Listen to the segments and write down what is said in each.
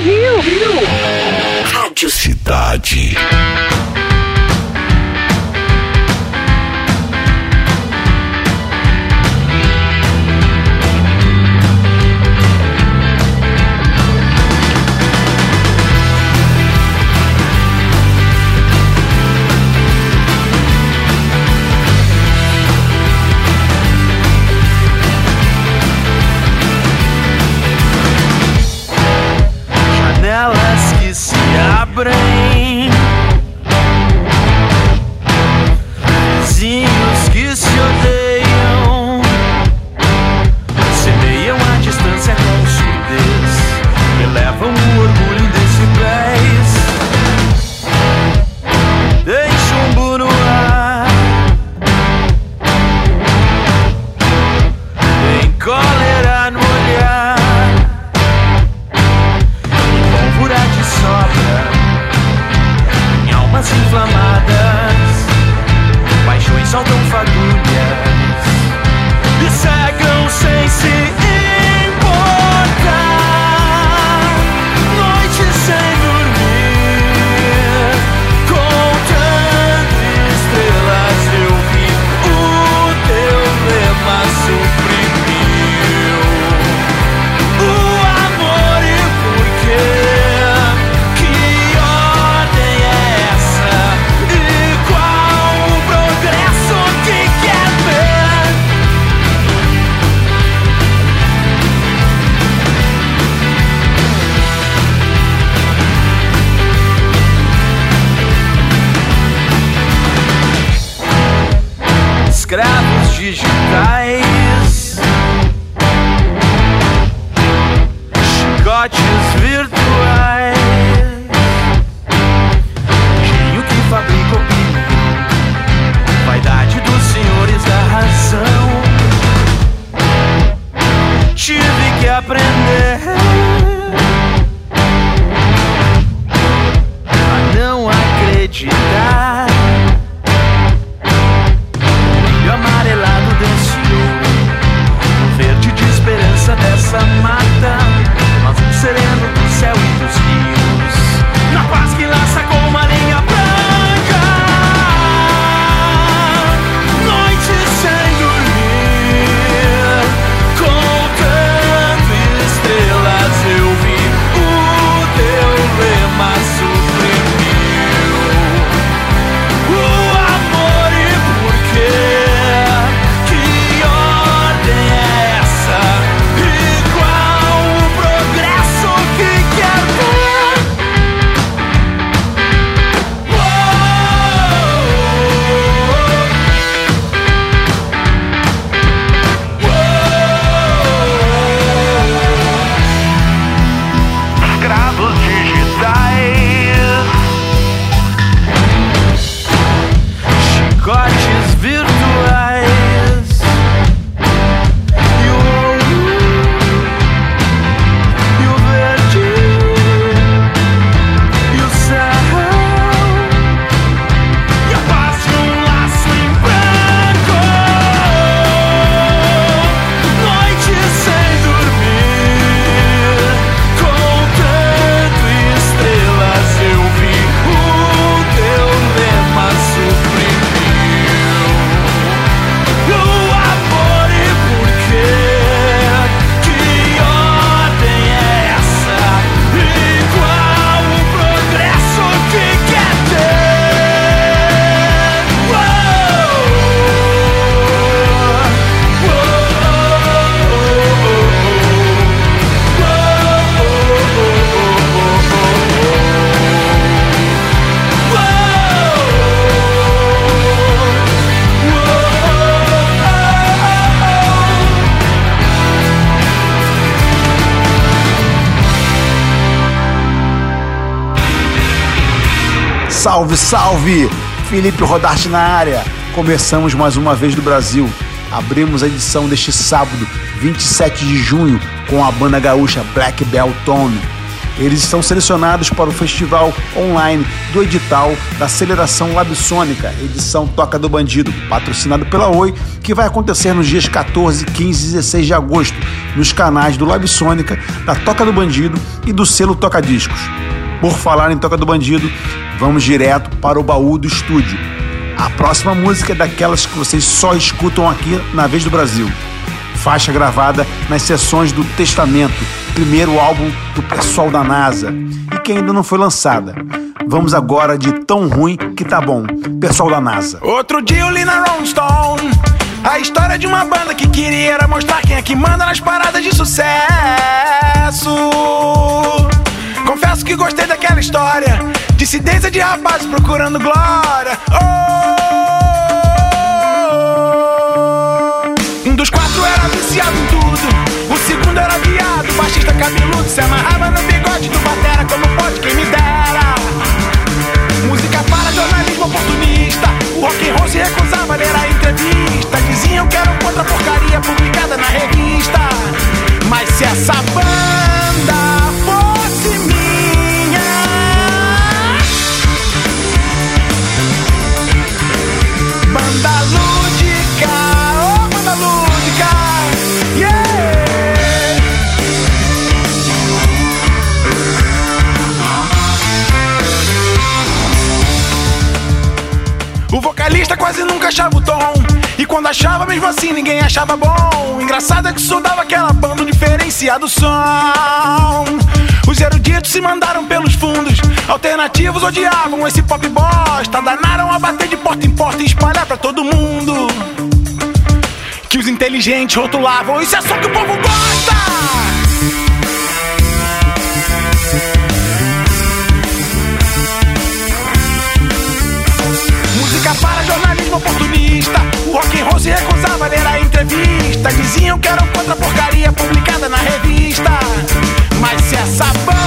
Rio. Rio. Rádio Cidade. Salve, salve! Felipe Rodarte na área. Começamos mais uma vez do Brasil. Abrimos a edição deste sábado, 27 de junho, com a banda gaúcha Black Bell Tone. Eles estão selecionados para o festival online do edital da Aceleração Labsônica, edição Toca do Bandido, patrocinado pela Oi, que vai acontecer nos dias 14, 15 e 16 de agosto, nos canais do Labsônica, da Toca do Bandido e do selo Toca Discos. Por falar em Toca do Bandido, vamos direto para o baú do estúdio. A próxima música é daquelas que vocês só escutam aqui na Vez do Brasil. Faixa gravada nas sessões do Testamento, primeiro álbum do pessoal da NASA, e que ainda não foi lançada. Vamos agora de Tão Ruim Que Tá Bom, pessoal da NASA. Outro dia eu li na Rolling Stone a história de uma banda que queria era mostrar quem é que manda nas paradas de sucesso. Confesso que gostei daquela história. Dissidência de rapazes procurando glória. Oh! Um dos quatro era viciado em tudo. O segundo era viado, baixista cabeludo. Se amarrava no bigode do batera, como pode quem me dera. Música para jornalismo oportunista. O rock and roll se recusava a ler a entrevista. Diziam que era um contra porcaria publicada na revista. Mas se essa banda fosse achava o tom. E quando achava, mesmo assim, ninguém achava bom. Engraçado é que só dava aquela banda um diferenciado som. Os eruditos se mandaram pelos fundos. Alternativos odiavam esse pop bosta. Danaram a bater de porta em porta e espalhar pra todo mundo. Que os inteligentes rotulavam. Isso é só que o povo gosta! Oportunista. O rock and roll se recusava a ler a entrevista. Diziam que era um contra porcaria publicada na revista. Mas se essa banda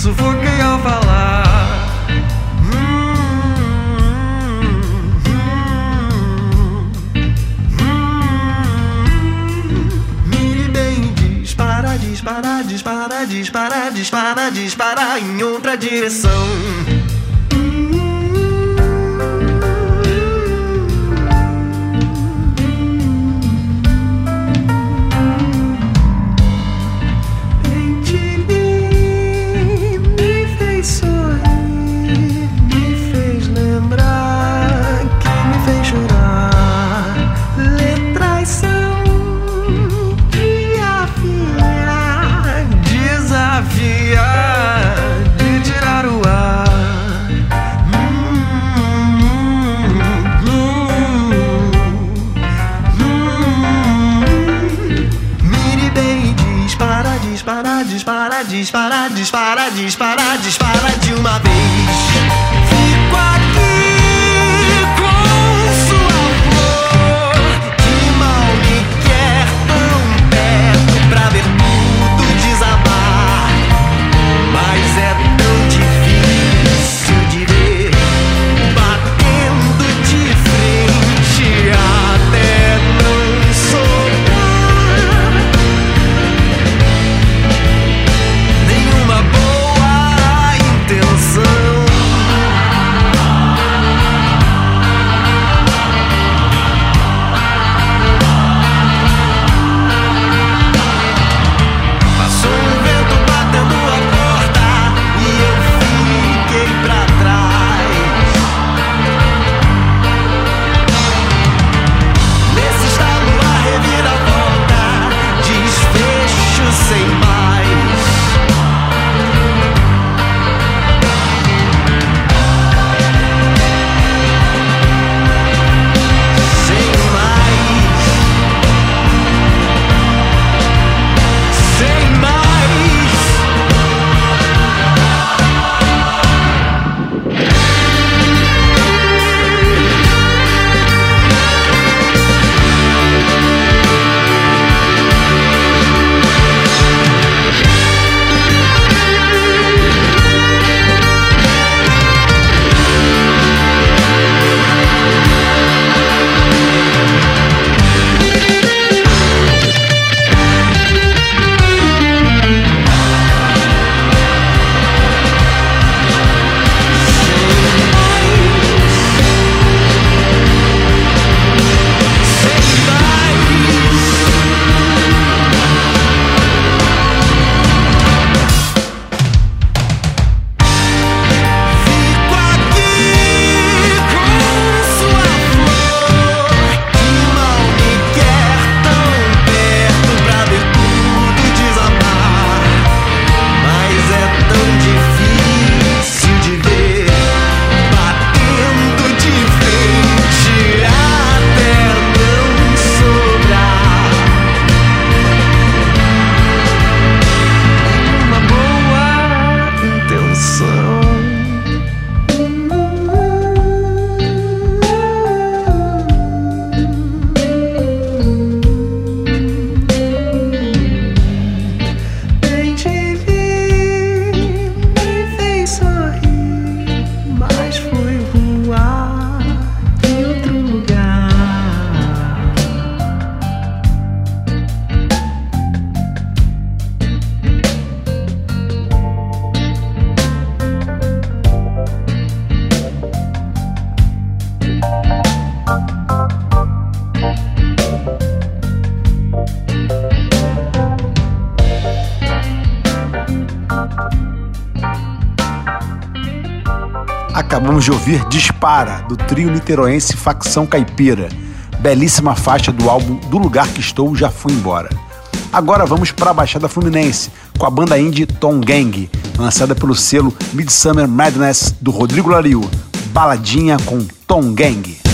sufoquei ao falar. Mire bem, dispara, dispara, dispara, dispara, dispara, dispara em outra direção. Disparar, disparar, disparar, disparar Acabamos de ouvir Dispara, do trio niteroense Facção Caipira, belíssima faixa do álbum Do Lugar Que Estou Já Fui Embora. Agora vamos para a Baixada Fluminense, com a banda indie Tom Gang, lançada pelo selo Midsummer Madness do Rodrigo Lariu, baladinha com Tom Gang.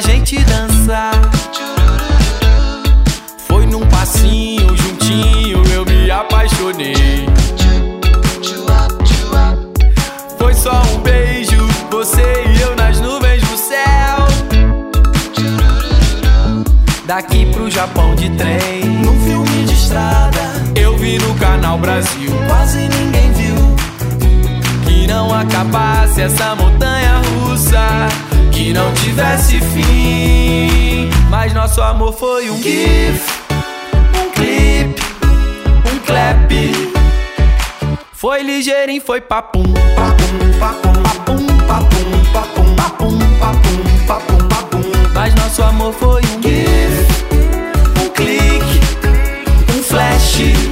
Gente dançar. Foi num passinho juntinho, eu me apaixonei. Foi só um beijo, você e eu nas nuvens do céu. Daqui pro Japão de trem, num filme de estrada. Eu vi no canal Brasil, quase ninguém viu. Que não acabasse essa montanha russa, que não tivesse fim. Mas nosso amor foi um gif, um clipe, um clap. Foi ligeirinho, foi papum, papum, papum, papum, papum, papum, papum, papum, papum, papum. Mas nosso amor foi um gif, um clique, um flash.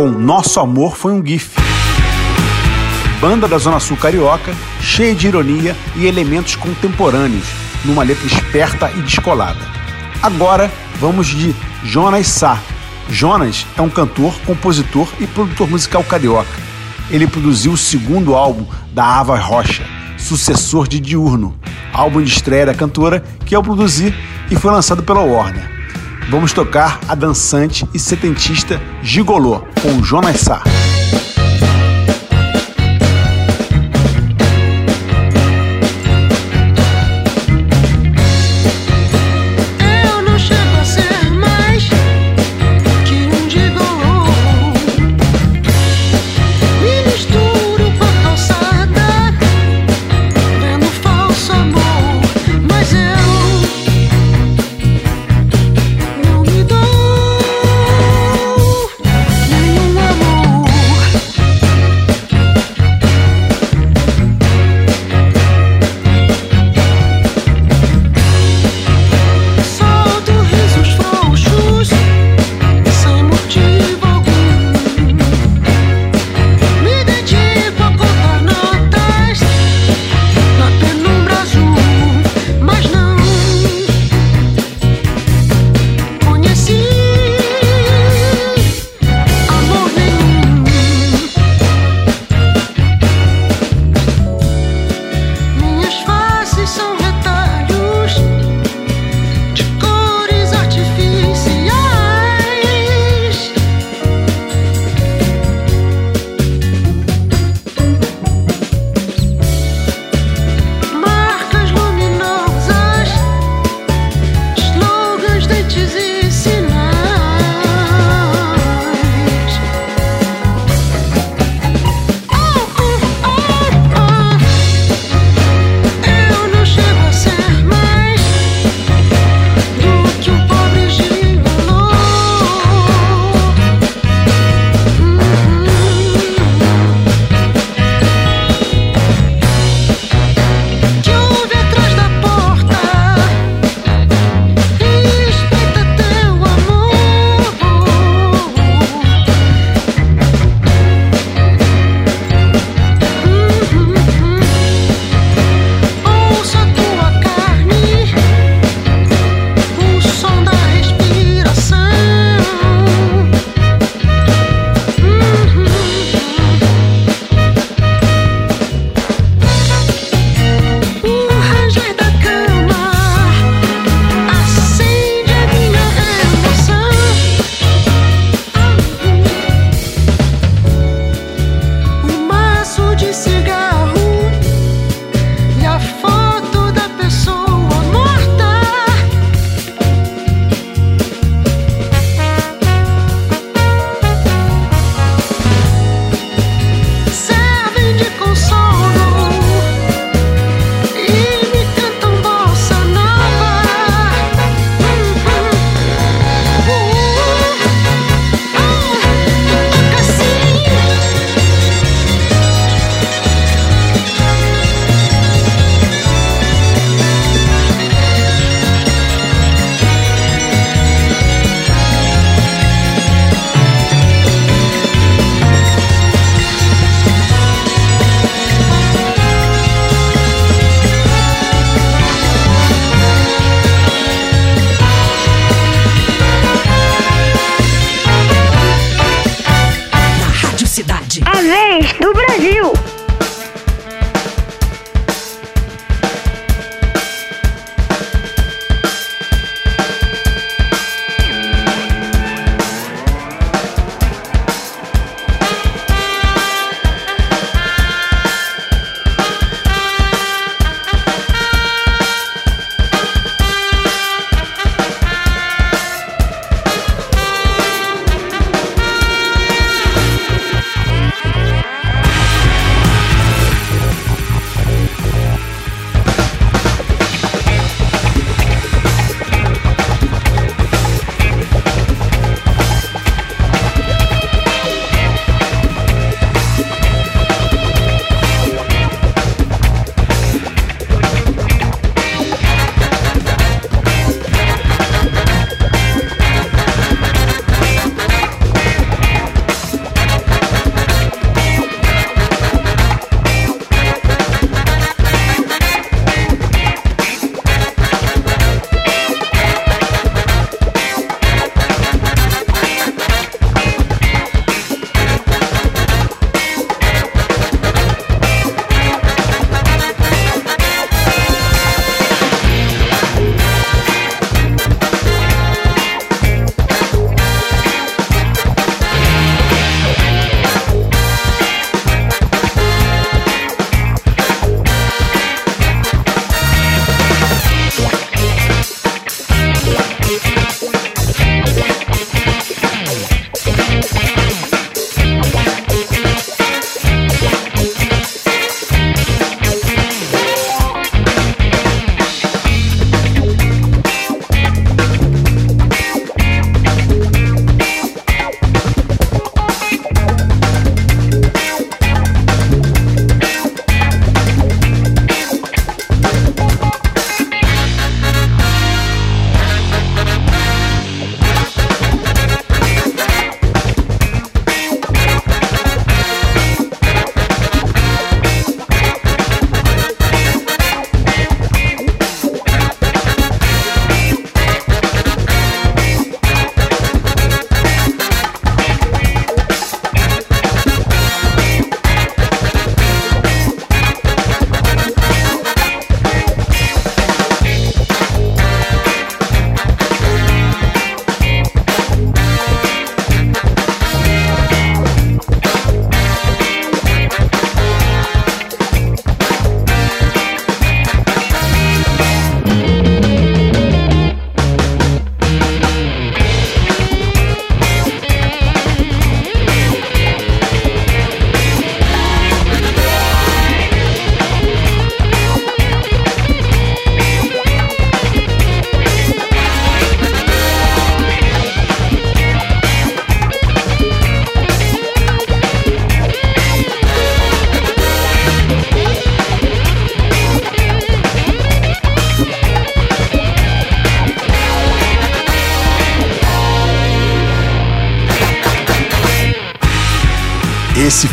Com Nosso Amor Foi um GIF. Banda da Zona Sul Carioca, cheia de ironia e elementos contemporâneos, numa letra esperta e descolada. Agora vamos de Jonas Sá. Jonas é um cantor, compositor e produtor musical carioca. Ele produziu o segundo álbum da Ava Rocha, sucessor de Diurno, álbum de estreia da cantora que eu produzi e foi lançado pela Warner. Vamos tocar a dançante e setentista Gigolô com Jonas Sá.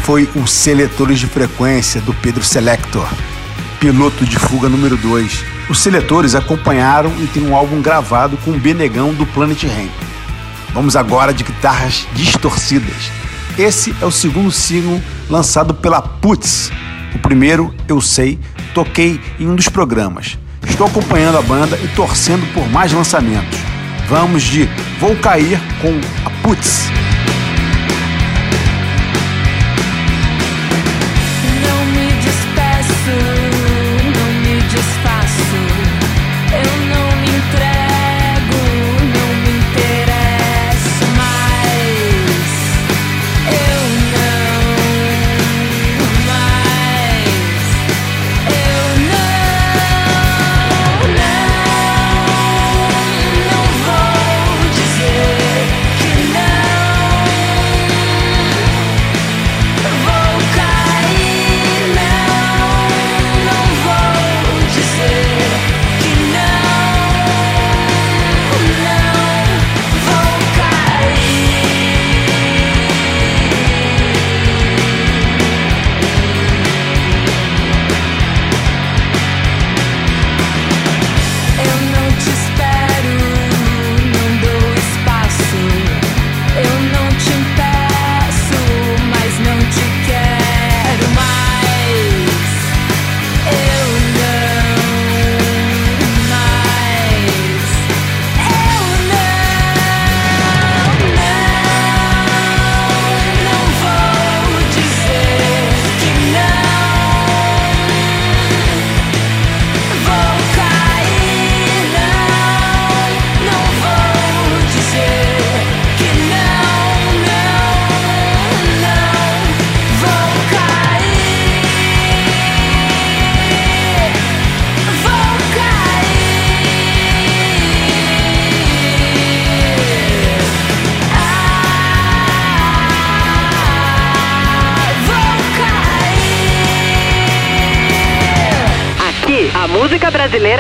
Foi o Seletores de Frequência do Pedro Selector, piloto de fuga número 2. Os Seletores acompanharam e tem um álbum gravado com o Benegão do Planet Ramp. Vamos agora de guitarras distorcidas. Esse é o segundo single lançado pela Putz. O primeiro, eu sei, toquei em um dos programas. Estou acompanhando a banda e torcendo por mais lançamentos. Vamos de Vou Cair com a Putz.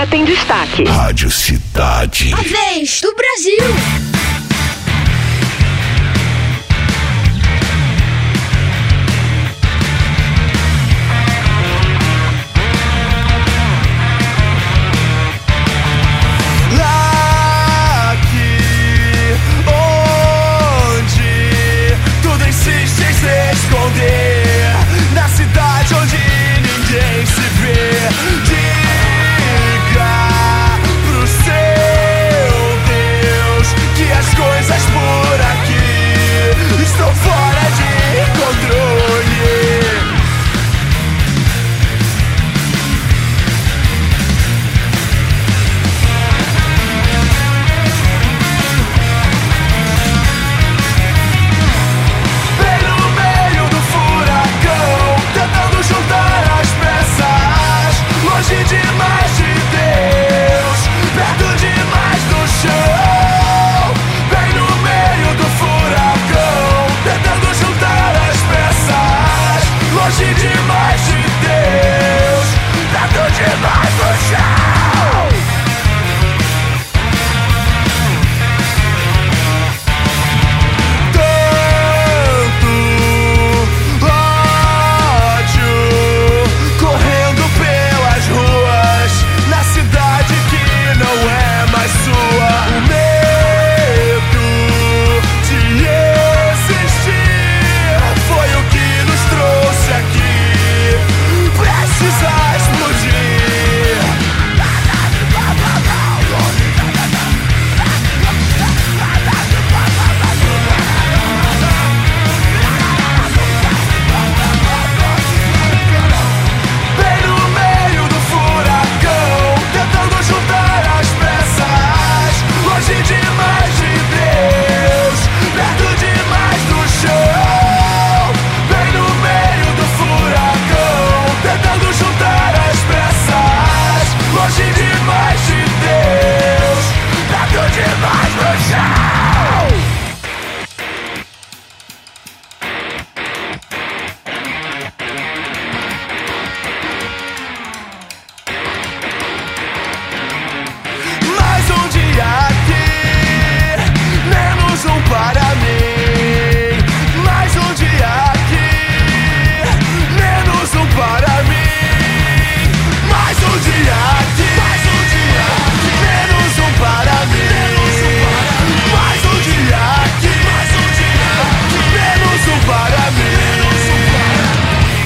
Tem destaque. Rádio Cidade. A vez do Brasil.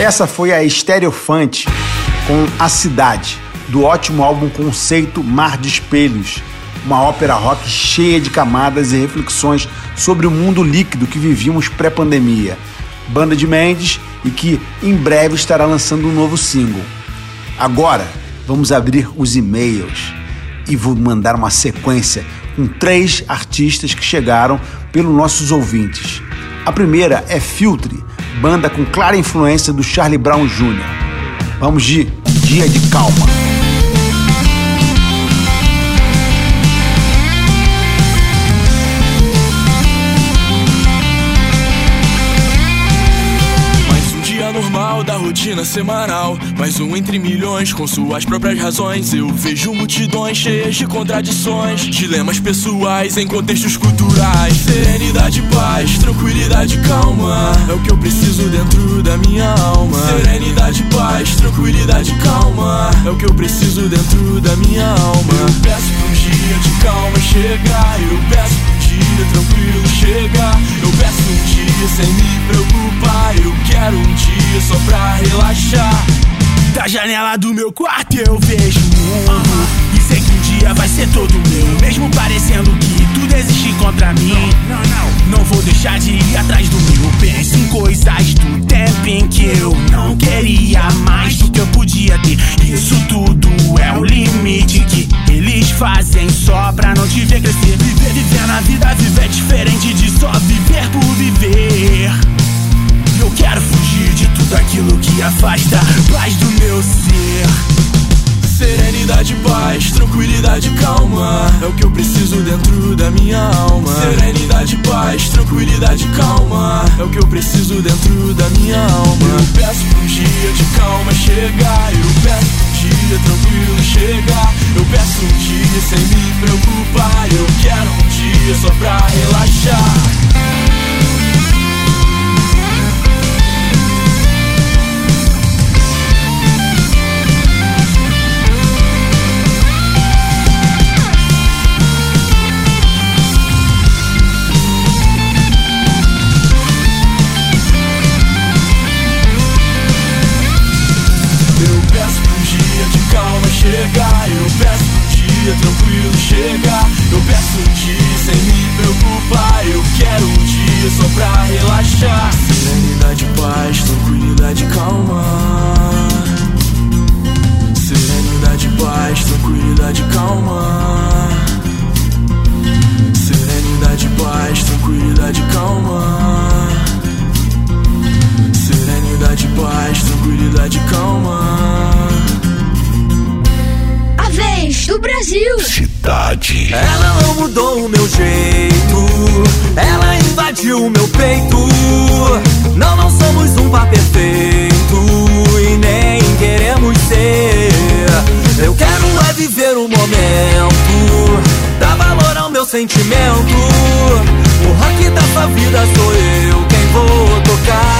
Essa foi a Estereofante com A Cidade, do ótimo álbum conceito Mar de Espelhos, uma ópera rock cheia de camadas e reflexões sobre o mundo líquido que vivíamos pré-pandemia. Banda de Mendes e que em breve estará lançando um novo single. Agora, vamos abrir os e-mails e vou mandar uma sequência com três artistas que chegaram pelos nossos ouvintes. A primeira é Filtre, banda com clara influência do Charlie Brown Jr. Vamos de Dia de Calma. Rotina semanal. Mais um entre milhões com suas próprias razões. Eu vejo multidões cheias de contradições. Dilemas pessoais em contextos culturais. Serenidade, paz, tranquilidade, calma. É o que eu preciso dentro da minha alma. Serenidade, paz, tranquilidade, calma. É o que eu preciso dentro da minha alma. Eu peço pra um dia de calma chegar. Eu peço dia tranquilo chegar. Eu peço um dia sem me preocupar. Eu quero um dia só pra relaxar. Da janela do meu quarto eu vejo o mundo. Dia vai ser todo meu. Mesmo parecendo que tudo existe contra mim. Não, não, não vou deixar de ir atrás do meu. Penso em coisas do tempo em que eu não queria mais do que eu podia ter. Isso tudo é o limite que eles fazem só pra não te ver crescer. Viver, viver na vida, viver diferente de só viver por viver. Eu quero fugir de tudo aquilo que afasta paz do meu ser. Serenidade, paz, tranquilidade, calma. É o que eu preciso dentro da minha alma. Serenidade, paz, tranquilidade, calma. É o que eu preciso dentro da minha alma. Eu peço um dia de calma chegar. Eu peço um dia tranquilo chegar. Eu peço um dia sem me preocupar. Eu quero um dia só pra relaxar. Chegar. Eu peço um dia tranquilo chegar. Eu peço um dia sem me preocupar. Eu quero um dia só pra relaxar. Serenidade, paz, tranquilidade, calma. Serenidade, paz, tranquilidade, calma. Serenidade, paz, tranquilidade, calma. Serenidade, paz, tranquilidade, calma. Vez do Brasil. Cidade. Ela não mudou o meu jeito, ela invadiu o meu peito. Não, não somos um par perfeito e nem queremos ser. Eu quero é viver o momento, dar valor ao meu sentimento. O rock dessa vida sou eu quem vou tocar.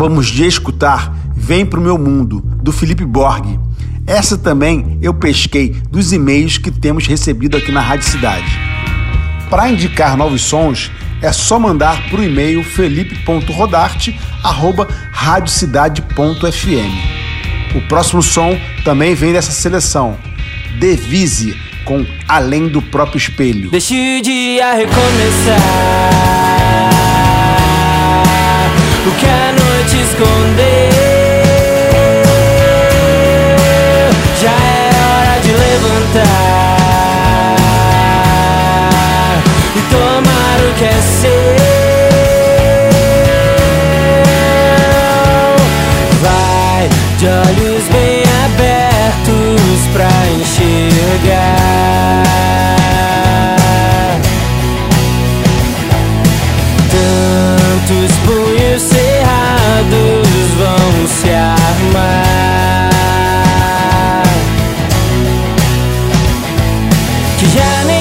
Acabamos de escutar Vem Pro Meu Mundo, do Felipe Borg. Essa também eu pesquei dos e-mails que temos recebido aqui na Rádio Cidade. Para indicar novos sons, é só mandar para o e-mail felipe.rodarte@radiocidade.fm. O próximo som também vem dessa seleção. Devise com Além do próprio espelho. Deixe o dia recomeçar. O que a noite escondeu. Já é hora de levantar e tomar o que é seu. Vai de olhos bem abertos pra enxergar. Janet.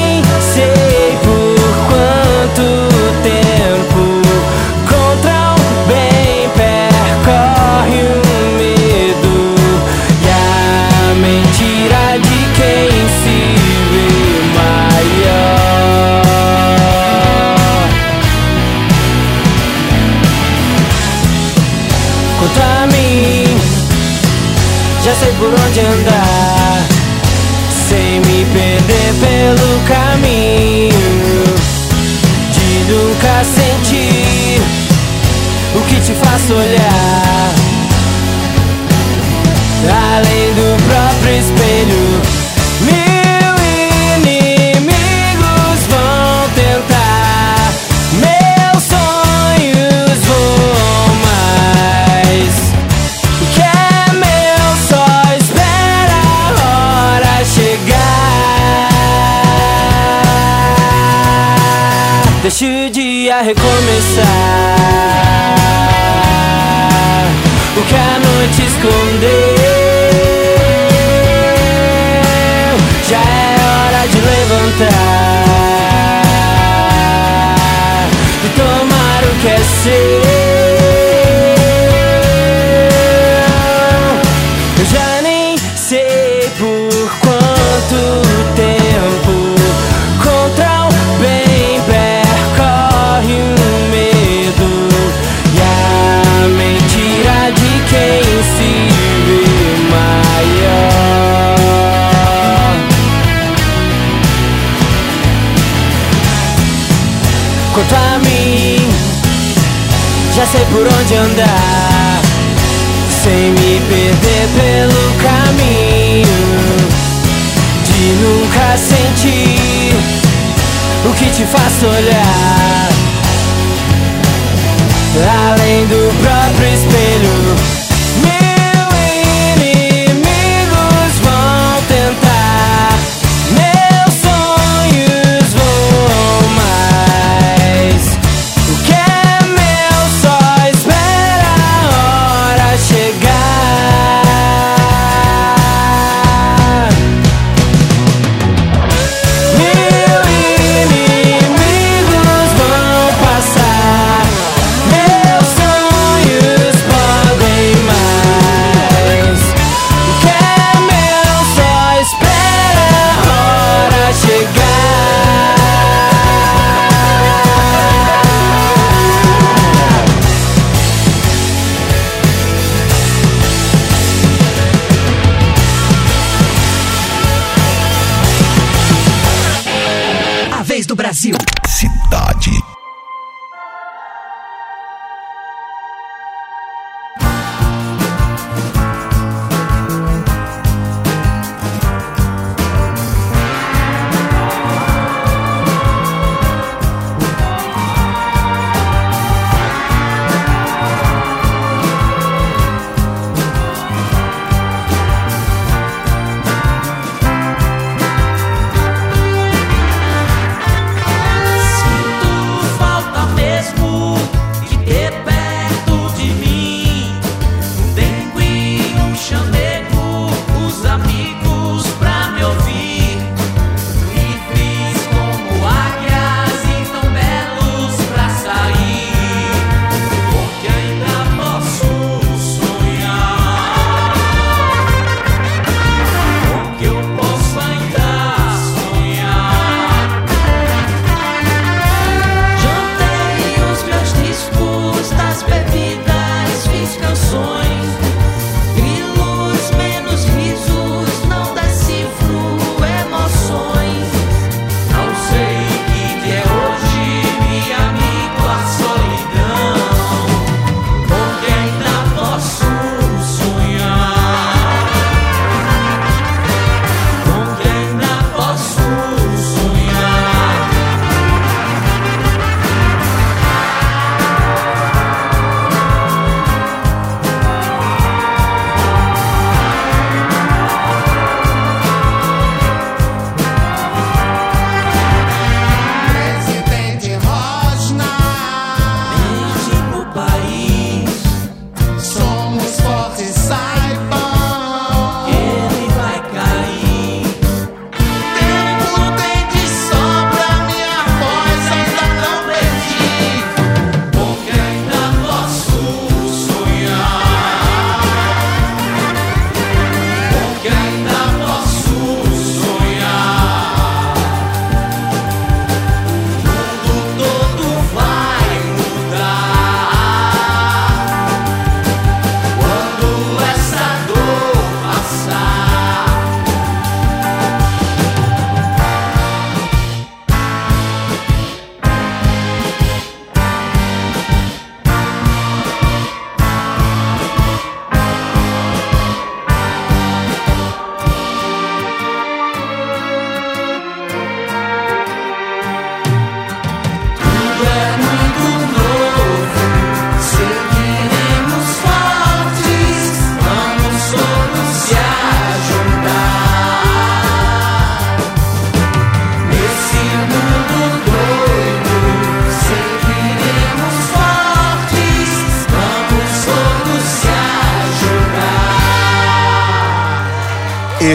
te escondeu. Já é hora de levantar e tomar o que é seu. quanto a mim. Já sei por onde andar Sem me perder pelo caminho De nunca sentir O que te faz olhar. Além do próprio espelho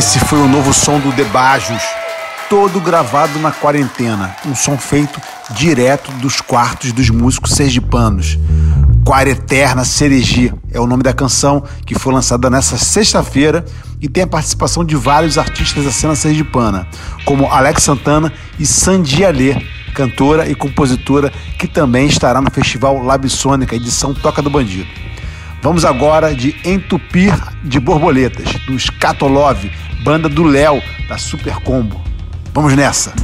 Esse foi o novo som do Debajos, todo gravado na quarentena. Um som feito direto dos quartos dos músicos sergipanos. Quareterna Seregi é o nome da canção que foi lançada nessa sexta-feira e tem a participação de vários artistas da cena sergipana, como Alex Santana e Sandy Alê, cantora e compositora que também estará no Festival Labsônica, edição Toca do Bandido. Vamos agora de Entupir de Borboletas, do Scatolov, banda do Léo, da Super Combo. Vamos nessa!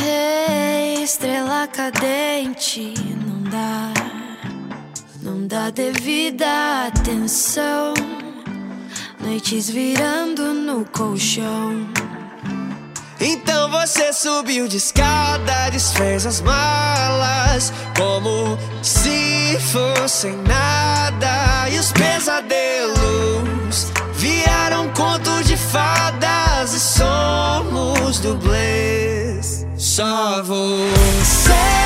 Hey, estrela cadente, não dá, não dá devida atenção. Noites virando no colchão. Então você subiu de escada, desfez as malas, como se fossem nada. E os pesadelos viraram conto de fadas e somos dublês. Só você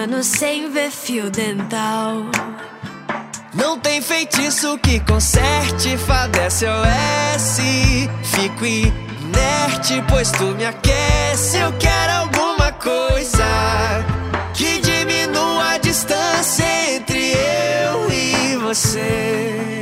anos sem ver fio dental Não tem feitiço que conserte, fada SOS. Fico inerte, pois tu me aquece. Eu quero alguma coisa que diminua a distância entre eu e você.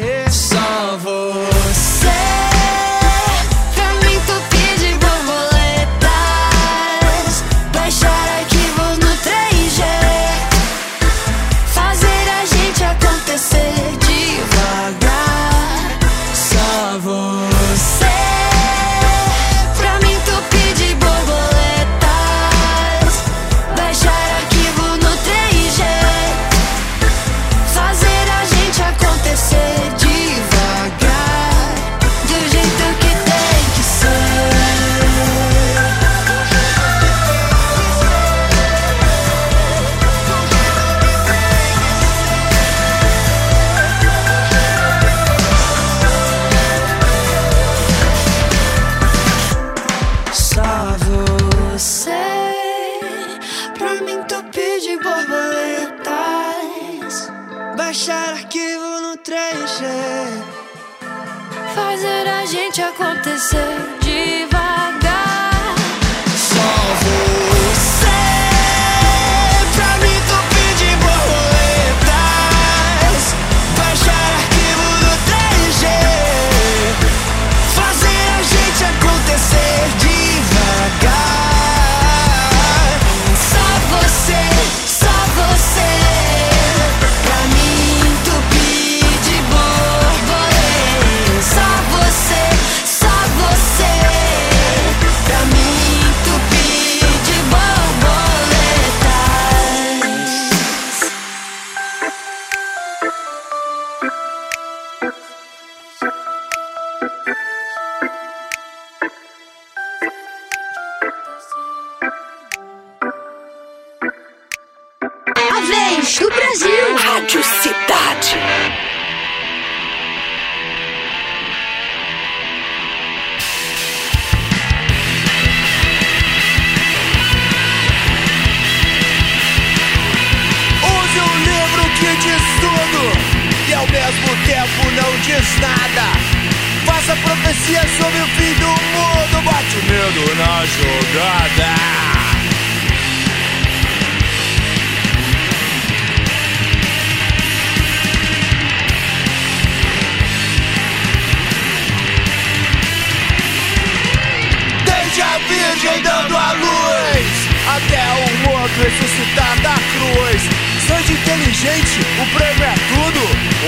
Virgem dando a luz. Até o morto ressuscitar da cruz. Seja inteligente, o prêmio é tudo.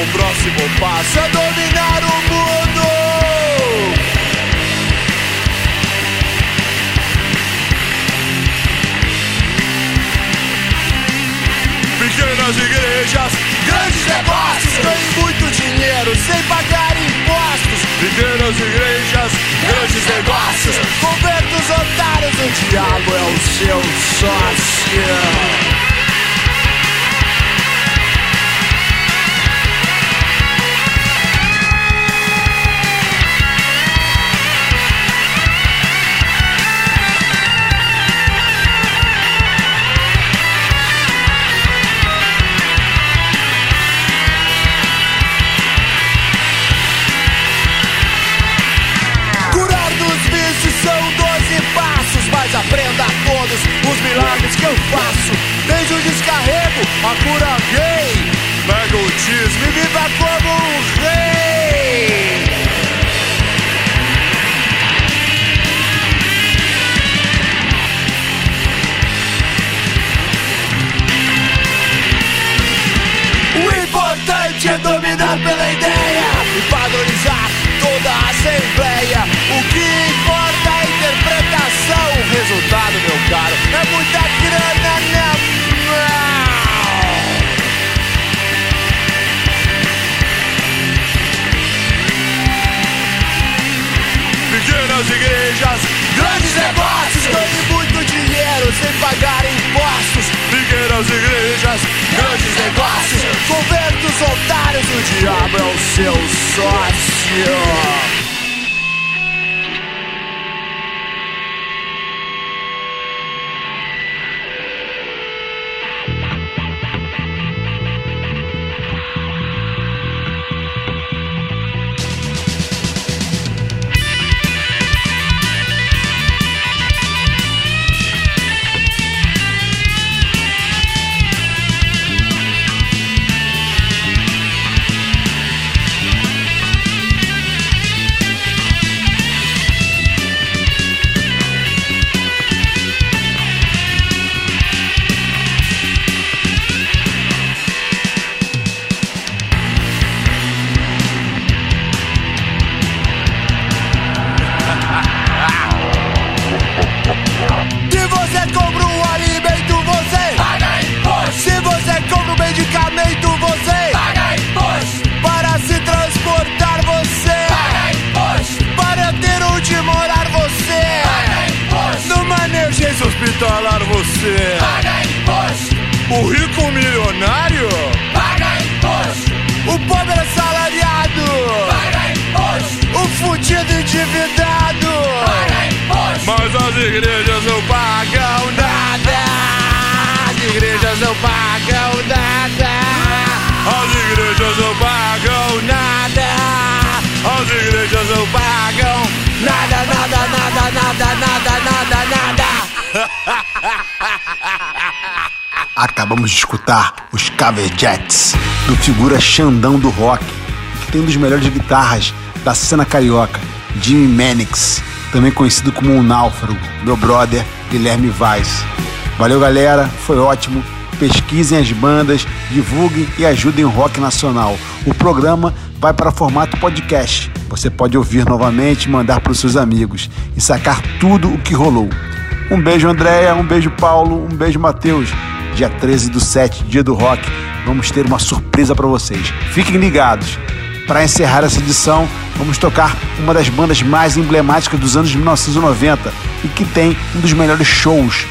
O próximo passo é dominar o mundo. Pequenas igrejas, grandes negócios Ganhe muito dinheiro sem pagar impostos. Pequenas igrejas, grandes negócios. Governos otários, o diabo é o seu sócio. Os milagres que eu faço. Desde o descarrego, a cura gay. Pega o tismo e viva como um rei. O importante é dominar pela ideia e padronizar toda a assembleia. Resultado, meu caro, é muita grana na mão. Pequenas igrejas, grandes negócios, ganhe muito dinheiro sem pagar impostos. Pequenas igrejas, grandes negócios, governos otários, o diabo é o seu sócio. Jets, do figura Xandão do rock, que tem um dos melhores guitarras da cena carioca, Jimmy Mannix, também conhecido como o Náufrago, meu brother Guilherme Vaz. Valeu, galera, foi ótimo. Pesquisem as bandas, divulguem e ajudem o rock nacional. O programa vai para formato podcast. Você pode ouvir novamente, mandar para os seus amigos e sacar tudo o que rolou. Um beijo, Andréia, um beijo, Paulo, um beijo, Matheus. Dia 13 do 7, dia do rock, vamos ter uma surpresa para vocês. Fiquem ligados. Para encerrar essa edição, vamos tocar uma das bandas mais emblemáticas dos anos 1990 e que tem um dos melhores shows,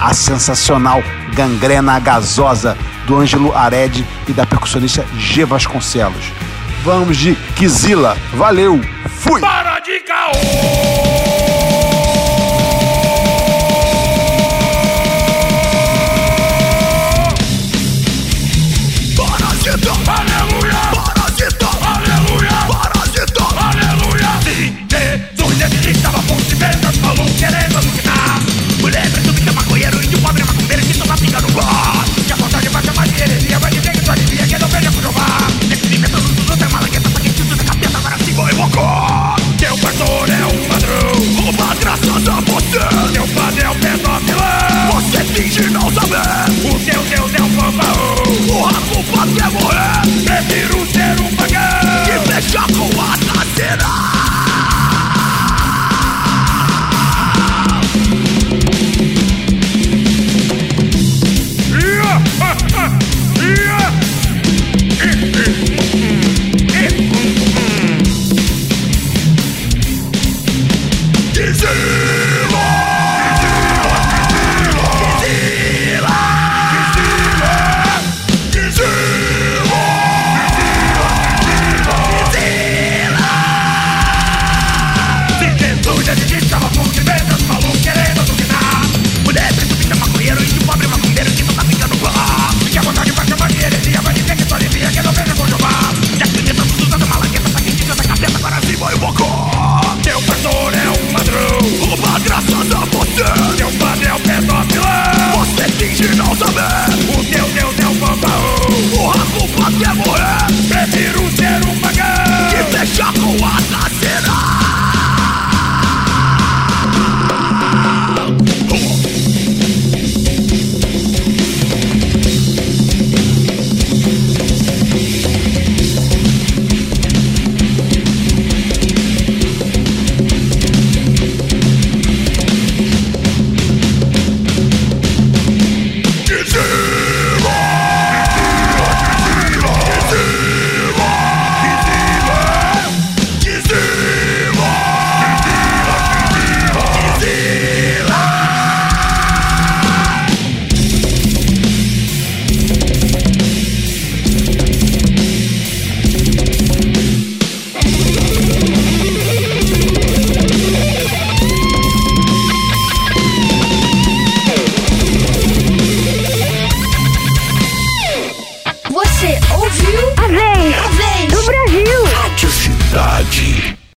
a sensacional Gangrena Gasosa do Ângelo Ared e da percussionista G Vasconcelos. Vamos de Kizila. Valeu. Fui. Para de caô! morrer. Esse